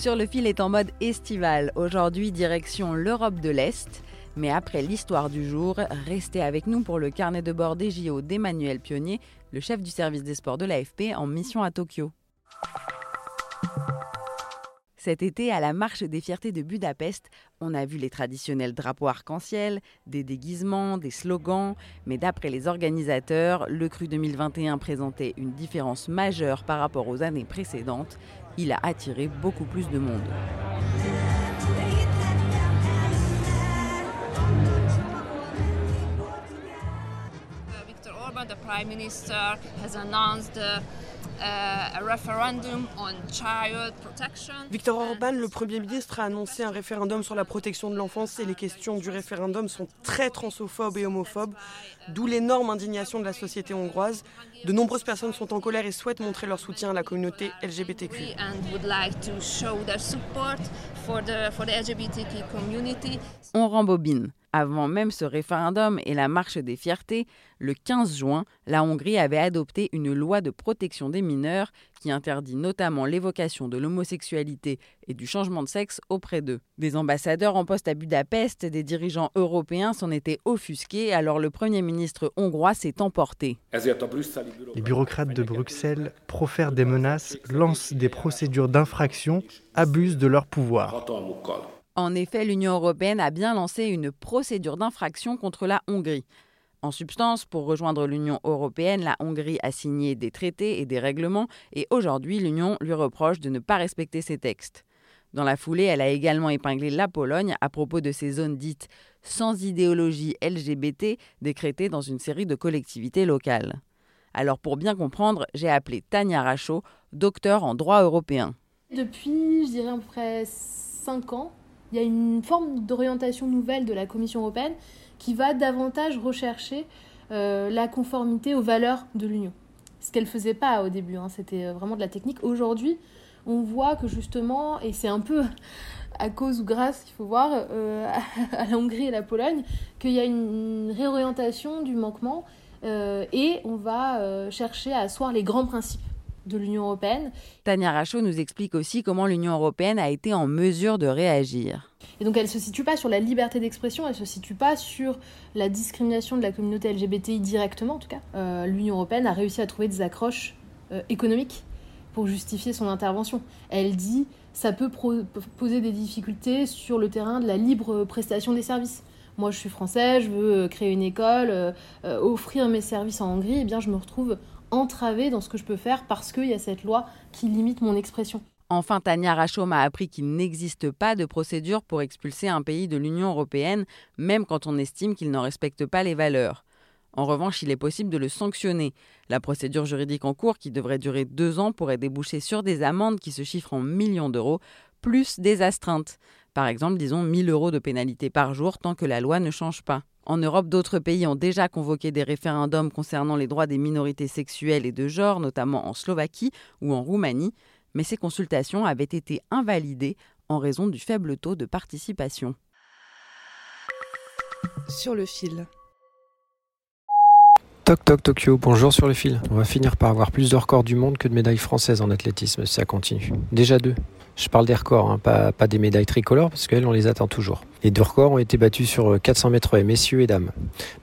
Sur le fil est en mode estival. Aujourd'hui, direction l'Europe de l'Est. Mais après l'histoire du jour, restez avec nous pour le carnet de bord des JO d'Emmanuel Pionnier, le chef du service des sports de l'AFP en mission à Tokyo. Cet été, à la marche des fiertés de Budapest, on a vu les traditionnels drapeaux arc-en-ciel, des déguisements, des slogans, mais d'après les organisateurs, le cru 2021 présentait une différence majeure par rapport aux années précédentes. Il a attiré beaucoup plus de monde. Viktor Orban, a referendum on child protection. Viktor Orban, le Premier ministre, a annoncé un référendum sur la protection de l'enfance et les questions du référendum sont très transophobes et homophobes, d'où l'énorme indignation de la société hongroise. De nombreuses personnes sont en colère et souhaitent montrer leur soutien à la communauté LGBTQ. And would like to show their support for the, for the LGBTQ community. On rembobine. Avant même ce référendum et la marche des fiertés, le 15 juin, la Hongrie avait adopté une loi de protection des mineurs qui interdit notamment l'évocation de l'homosexualité et du changement de sexe auprès d'eux. Des ambassadeurs en poste à Budapest, des dirigeants européens s'en étaient offusqués, alors le Premier ministre hongrois s'est emporté. Les bureaucrates de Bruxelles profèrent des menaces, lancent des procédures d'infraction, abusent de leur pouvoir. En effet, l'Union européenne a bien lancé une procédure d'infraction contre la Hongrie. En substance, pour rejoindre l'Union européenne, la Hongrie a signé des traités et des règlements et aujourd'hui l'Union lui reproche de ne pas respecter ces textes. Dans la foulée, elle a également épinglé la Pologne à propos de ces zones dites sans idéologie LGBT décrétées dans une série de collectivités locales. Alors pour bien comprendre, j'ai appelé Tania Rachaud, docteur en droit européen. Depuis, je dirais à peu près 5 ans, il y a une forme d'orientation nouvelle de la Commission européenne qui va davantage rechercher euh, la conformité aux valeurs de l'Union. Ce qu'elle ne faisait pas au début, hein, c'était vraiment de la technique. Aujourd'hui, on voit que justement, et c'est un peu à cause ou grâce, il faut voir, euh, à la Hongrie et la Pologne, qu'il y a une, réorientation du manquement euh, et on va euh, chercher à asseoir les grands principes de l'Union européenne. Tania Rachaud nous explique aussi comment l'Union européenne a été en mesure de réagir. Et donc elle ne se situe pas sur la liberté d'expression, elle ne se situe pas sur la discrimination de la communauté LGBTI directement en tout cas. Euh, L'Union européenne a réussi à trouver des accroches euh, économiques pour justifier son intervention. Elle dit ça peut poser des difficultés sur le terrain de la libre prestation des services. Moi, je suis français, je veux créer une école, euh, offrir mes services en Hongrie, et eh bien je me retrouve entravé dans ce que je peux faire parce qu'il y a cette loi qui limite mon expression. Enfin, Tania Rachaud m'a appris qu'il n'existe pas de procédure pour expulser un pays de l'Union européenne, même quand on estime qu'il n'en respecte pas les valeurs. En revanche, il est possible de le sanctionner. La procédure juridique en cours, qui devrait durer deux ans, pourrait déboucher sur des amendes qui se chiffrent en millions d'euros, plus des astreintes. Par exemple, disons 1000 euros de pénalité par jour tant que la loi ne change pas. En Europe, d'autres pays ont déjà convoqué des référendums concernant les droits des minorités sexuelles et de genre, notamment en Slovaquie ou en Roumanie, mais ces consultations avaient été invalidées en raison du faible taux de participation. Sur le fil. Toc Toc Tokyo, bonjour sur le fil. On va finir par avoir plus de records du monde que de médailles françaises en athlétisme si ça continue. Déjà deux. Je parle des records, hein, pas, des médailles tricolores, parce qu'elles, on les attend toujours. Les deux records ont été battus sur 400 mètres haies, messieurs et dames.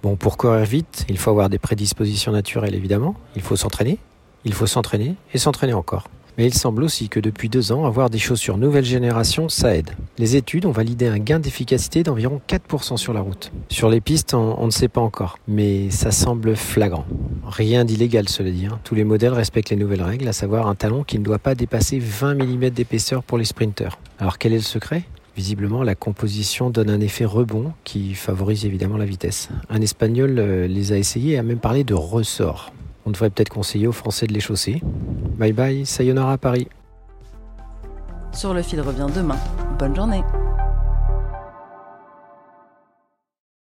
Bon, pour courir vite, il faut avoir des prédispositions naturelles, évidemment. Il faut s'entraîner, il faut s'entraîner et s'entraîner encore. Mais il semble aussi que depuis deux ans, avoir des chaussures nouvelle génération, ça aide. Les études ont validé un gain d'efficacité d'environ 4% sur la route. Sur les pistes, on, ne sait pas encore, mais ça semble flagrant. Rien d'illégal, cela dit. Hein. Tous les modèles respectent les nouvelles règles, à savoir un talon qui ne doit pas dépasser 20 mm d'épaisseur pour les sprinters. Alors quel est le secret? Visiblement, la composition donne un effet rebond qui favorise évidemment la vitesse. Un Espagnol euh, les a essayés et a même parlé de ressort. On devrait peut-être conseiller aux Français de les chausser. Bye bye, sayonara Paris. Sur le fil revient demain. Bonne journée.